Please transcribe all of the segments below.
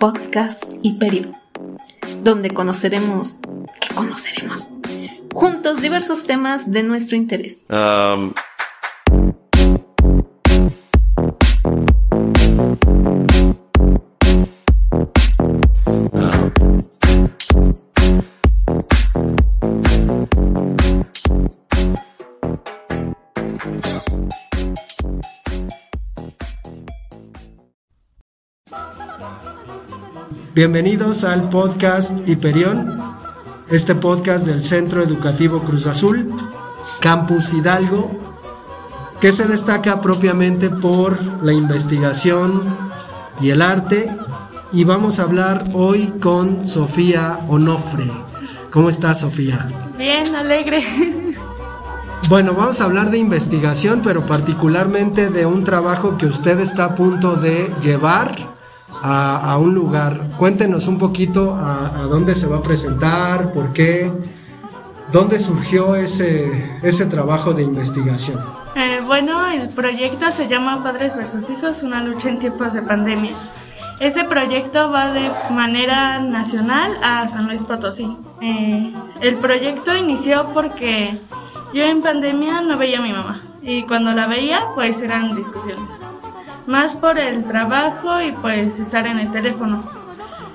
podcast y periodo, donde conoceremos, ¿qué conoceremos? Juntos diversos temas de nuestro interés. Um, Bienvenidos al podcast Hiperión, este podcast del Centro Educativo Cruz Azul, Campus Hidalgo, que se destaca propiamente por la investigación y el arte. Y vamos a hablar hoy con Sofía Onofre. ¿Cómo estás, Sofía? Bien, alegre. Bueno, vamos a hablar de investigación, pero particularmente de un trabajo que usted está a punto de llevar a, un lugar. Cuéntenos un poquito a, dónde se va a presentar, por qué, dónde surgió ese, ese trabajo de investigación. Eh, bueno, el proyecto se llama Padres versus Hijos, una lucha en tiempos de pandemia. Ese proyecto va de manera nacional a San Luis Potosí. Eh, el proyecto inició porque yo en pandemia no veía a mi mamá y cuando la veía pues eran discusiones más por el trabajo y pues estar en el teléfono.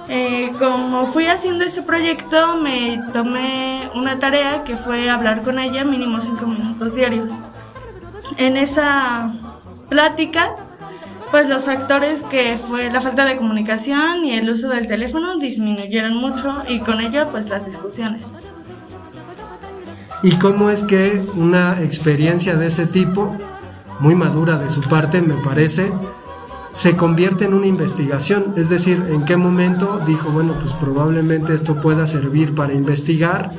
Eh, como fui haciendo este proyecto, me tomé una tarea que fue hablar con ella mínimo cinco minutos diarios. En esas pláticas, pues los factores que fue la falta de comunicación y el uso del teléfono disminuyeron mucho y con ello pues las discusiones. ¿Y cómo es que una experiencia de ese tipo muy madura de su parte, me parece, se convierte en una investigación. Es decir, en qué momento dijo, bueno, pues probablemente esto pueda servir para investigar.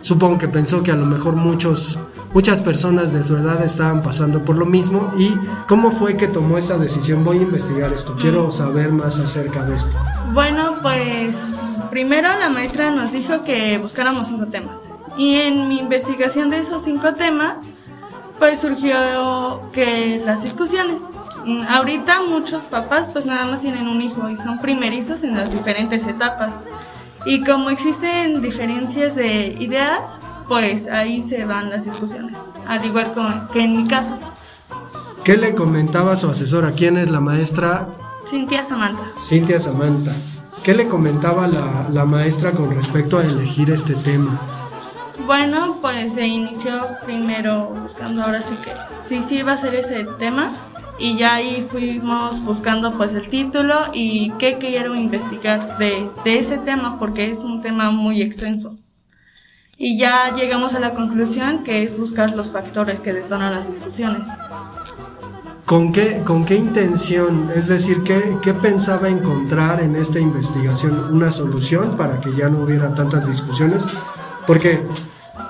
Supongo que pensó que a lo mejor muchos, muchas personas de su edad estaban pasando por lo mismo. ¿Y cómo fue que tomó esa decisión? Voy a investigar esto, quiero saber más acerca de esto. Bueno, pues primero la maestra nos dijo que buscáramos cinco temas. Y en mi investigación de esos cinco temas, pues surgió que las discusiones. Mm, ahorita muchos papás pues nada más tienen un hijo y son primerizos en las diferentes etapas. Y como existen diferencias de ideas, pues ahí se van las discusiones, al igual que en mi caso. ¿Qué le comentaba a su asesora? ¿Quién es la maestra? Cintia Samantha. Cintia Samantha. ¿Qué le comentaba la, la maestra con respecto a elegir este tema? Bueno, pues se inició primero buscando ahora sí que sí, sí iba a ser ese tema y ya ahí fuimos buscando pues el título y qué quiero investigar de, de ese tema porque es un tema muy extenso. Y ya llegamos a la conclusión que es buscar los factores que detonan las discusiones. ¿Con qué, ¿Con qué intención? Es decir, ¿qué, ¿qué pensaba encontrar en esta investigación? ¿Una solución para que ya no hubiera tantas discusiones? Porque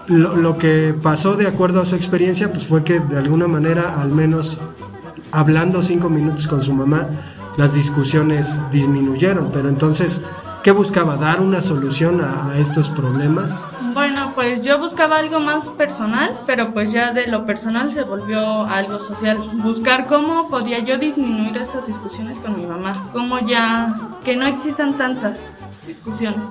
lo, que pasó de acuerdo a su experiencia, pues fue que de alguna manera, al menos hablando cinco minutos con su mamá, las discusiones disminuyeron. Pero entonces, ¿qué buscaba? ¿Dar una solución a, estos problemas? Bueno, pues yo buscaba algo más personal, pero pues ya de lo personal se volvió algo social. Buscar cómo podía yo disminuir esas discusiones con mi mamá, cómo ya que no existan tantas discusiones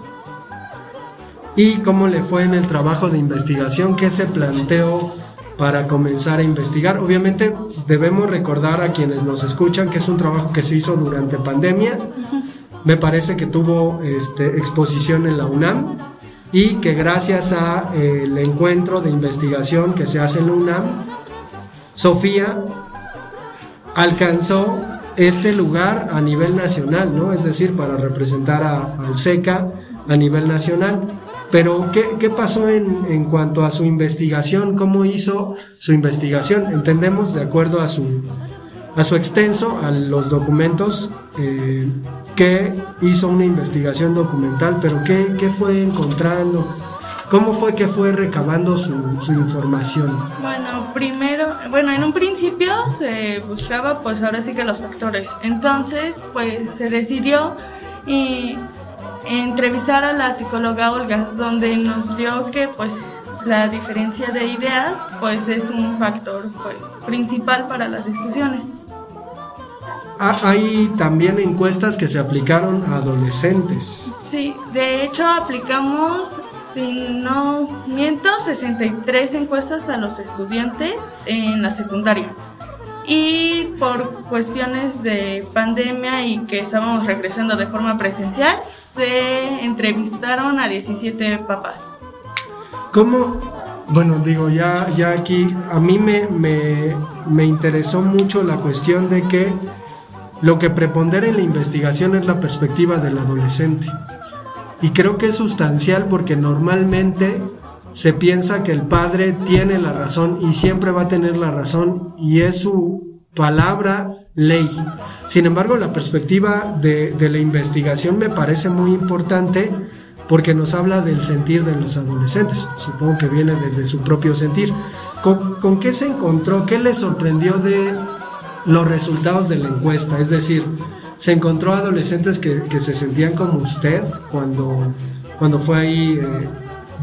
y cómo le fue en el trabajo de investigación, qué se planteó para comenzar a investigar. Obviamente debemos recordar a quienes nos escuchan que es un trabajo que se hizo durante pandemia. Me parece que tuvo este, exposición en la UNAM y que gracias al el encuentro de investigación que se hace en la UNAM, Sofía alcanzó este lugar a nivel nacional, ¿no? Es decir, para representar al SECA a nivel nacional. Pero, ¿qué, pasó en, en, cuanto a su investigación? ¿Cómo hizo su investigación? Entendemos, de acuerdo a su, a su extenso a los documentos eh, que hizo una investigación documental, pero ¿qué, qué fue encontrando? ¿Cómo fue que fue recabando su, su, información? Bueno, primero, bueno, en un principio se buscaba pues ahora sí que los factores. Entonces, pues se decidió y entrevistar a la psicóloga Olga, donde nos dio que pues la diferencia de ideas pues es un factor pues principal para las discusiones. Ah, hay también encuestas que se aplicaron a adolescentes. Sí, de hecho aplicamos, si no miento, 63 encuestas a los estudiantes en la secundaria. Y por cuestiones de pandemia y que estábamos regresando de forma presencial, se entrevistaron a 17 papás. ¿Cómo? Bueno, digo, ya, ya aquí a mí me, me, me interesó mucho la cuestión de que lo que prepondera en la investigación es la perspectiva del adolescente. Y creo que es sustancial porque normalmente se piensa que el padre tiene la razón y siempre va a tener la razón y es su palabra ley. Sin embargo, la perspectiva de, la investigación me parece muy importante porque nos habla del sentir de los adolescentes. Supongo que viene desde su propio sentir. ¿Con, ¿Con, qué se encontró? ¿Qué le sorprendió de los resultados de la encuesta? Es decir, ¿se encontró adolescentes que, que se sentían como usted cuando, cuando fue ahí eh,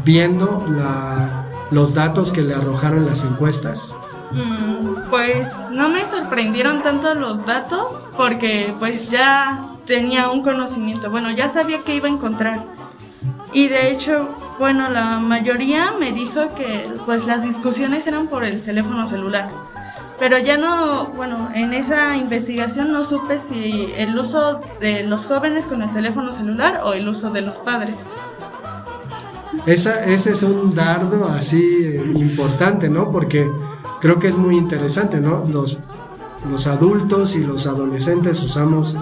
viendo la, los datos que le arrojaron las encuestas? Mm, pues no me sorprendieron tanto los datos porque pues ya tenía un conocimiento, bueno, ya sabía que iba a encontrar. Y de hecho, bueno, la mayoría me dijo que pues las discusiones eran por el teléfono celular. Pero ya no, bueno, en esa investigación no supe si el uso de los jóvenes con el teléfono celular o el uso de los padres. Esa, ese es un dardo así eh, importante, ¿no? Porque creo que es muy interesante, ¿no? Los, los adultos y los adolescentes usamos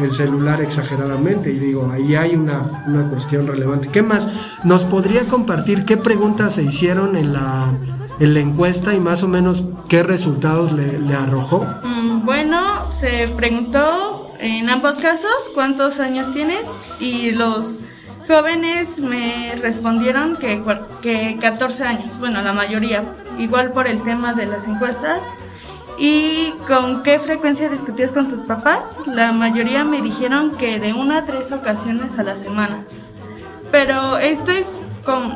el celular exageradamente y digo, ahí hay una, una, cuestión relevante. ¿Qué más? ¿Nos podría compartir qué preguntas se hicieron en la, en la encuesta y más o menos qué resultados le, le arrojó? Mm, bueno, se preguntó en ambos casos cuántos años tienes y los jóvenes me respondieron que, que 14 años, bueno, la mayoría, igual por el tema de las encuestas. ¿Y con qué frecuencia discutías con tus papás? La mayoría me dijeron que de una a tres ocasiones a la semana. Pero esto es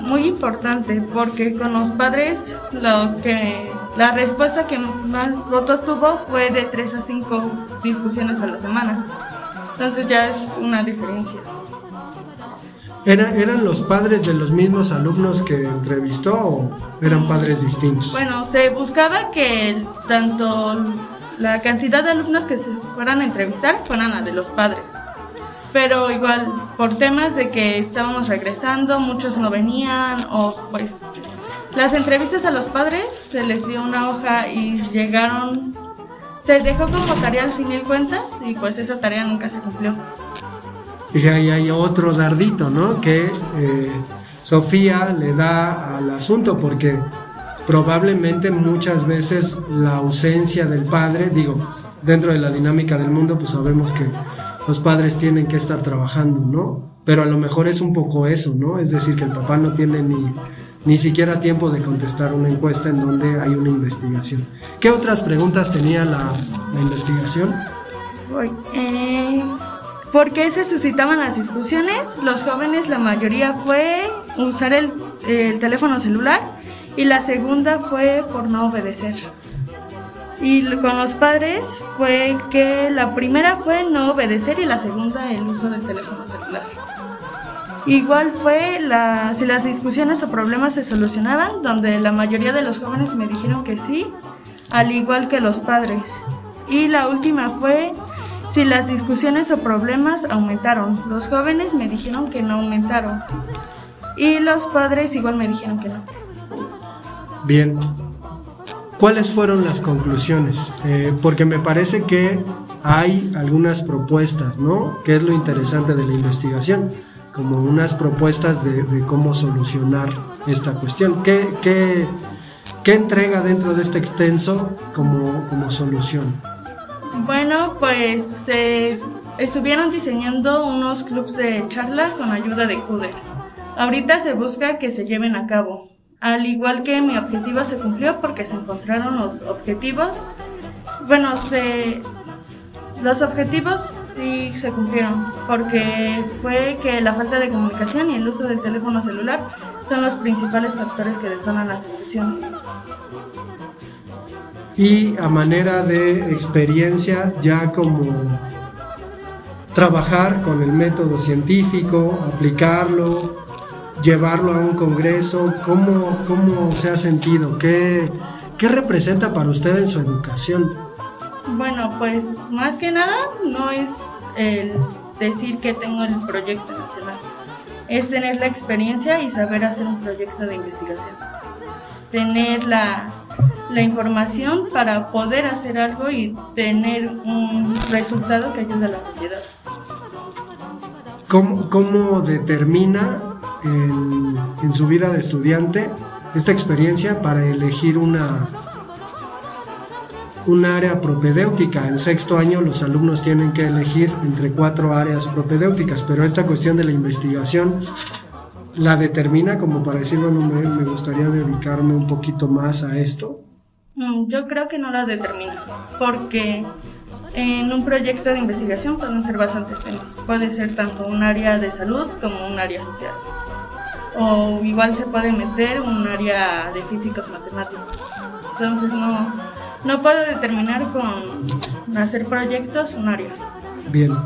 muy importante porque con los padres lo que la respuesta que más votos tuvo fue de tres a cinco discusiones a la semana. Entonces ya es una diferencia. ¿Era, ¿Eran los padres de los mismos alumnos que entrevistó o eran padres distintos? Bueno, se buscaba que tanto la cantidad de alumnos que se fueran a entrevistar fueran la de los padres. Pero igual, por temas de que estábamos regresando, muchos no venían o pues las entrevistas a los padres se les dio una hoja y llegaron, se dejó como tarea al fin y cuentas y pues esa tarea nunca se cumplió. Y ahí hay otro dardito, ¿no? Que eh, Sofía le da al asunto porque probablemente muchas veces la ausencia del padre, digo, dentro de la dinámica del mundo, pues sabemos que los padres tienen que estar trabajando, ¿no? Pero a lo mejor es un poco eso, ¿no? Es decir, que el papá no tiene ni, ni siquiera tiempo de contestar una encuesta en donde hay una investigación. ¿Qué otras preguntas tenía la, investigación? Eh, ¿Por qué se suscitaban las discusiones? Los jóvenes, la mayoría fue usar el, el, teléfono celular y la segunda fue por no obedecer. Y con los padres fue que la primera fue no obedecer y la segunda el uso del teléfono celular. Igual fue si las discusiones o problemas se solucionaban, donde la mayoría de los jóvenes me dijeron que sí, al igual que los padres. Y la última fue si las discusiones o problemas aumentaron. Los jóvenes me dijeron que no aumentaron. Y los padres igual me dijeron que no. Bien. ¿Cuáles fueron las conclusiones? Eh, porque me parece que hay algunas propuestas, ¿no? Que es lo interesante de la investigación, como unas propuestas de, de cómo solucionar esta cuestión. ¿Qué, qué, qué entrega dentro de este extenso como, como solución? Bueno, pues se estuvieron diseñando unos clubs de charla con ayuda de CUDER. Ahorita se busca que se lleven a cabo. Al igual que mi objetivo se cumplió porque se encontraron los objetivos. Bueno, los objetivos sí se cumplieron porque fue que la falta de comunicación y el uso del teléfono celular son los principales factores que detonan las explosiones. Y a manera de experiencia, ya como trabajar con el método científico, aplicarlo, llevarlo a un congreso, ¿cómo, cómo se ha sentido? ¿Qué, ¿Qué representa para usted en su educación? Bueno, pues más que nada no es el decir que tengo el proyecto nacional, es tener la experiencia y saber hacer un proyecto de investigación, tener la, información para poder hacer algo y tener un resultado que ayude a la sociedad. ¿Cómo, cómo determina en, en su vida de estudiante esta experiencia para elegir una, un área propedéutica. En sexto año los alumnos tienen que elegir entre cuatro áreas propedéuticas, pero esta cuestión de la investigación la determina como para decir, bueno, me, gustaría dedicarme un poquito más a esto. Mm, yo creo que no la determina, porque en un proyecto de investigación pueden ser bastantes temas. Puede ser tanto un área de salud como un área social. O igual se puede meter un área de físicos matemáticos. Entonces no, no puedo determinar con hacer proyectos un área. Bien,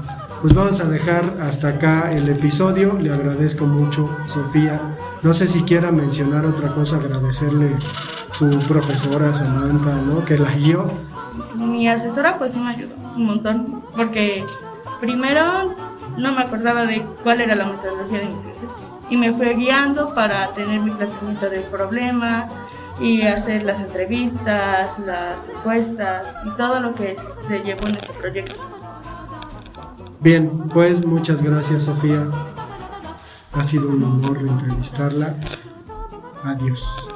pues vamos a dejar hasta acá el episodio. Le agradezco mucho, Sofía. No sé si quiera mencionar otra cosa, agradecerle su profesora Samantha, ¿no? Que la guió. Mi asesora pues sí me ayudó un montón, porque primero no me acordaba de cuál era la metodología de investigación y me fue guiando para tener mi planteamiento del problema, y hacer las entrevistas, las encuestas y todo lo que se llevó en este proyecto. Bien, pues muchas gracias Sofía. Ha sido un honor entrevistarla. Adiós.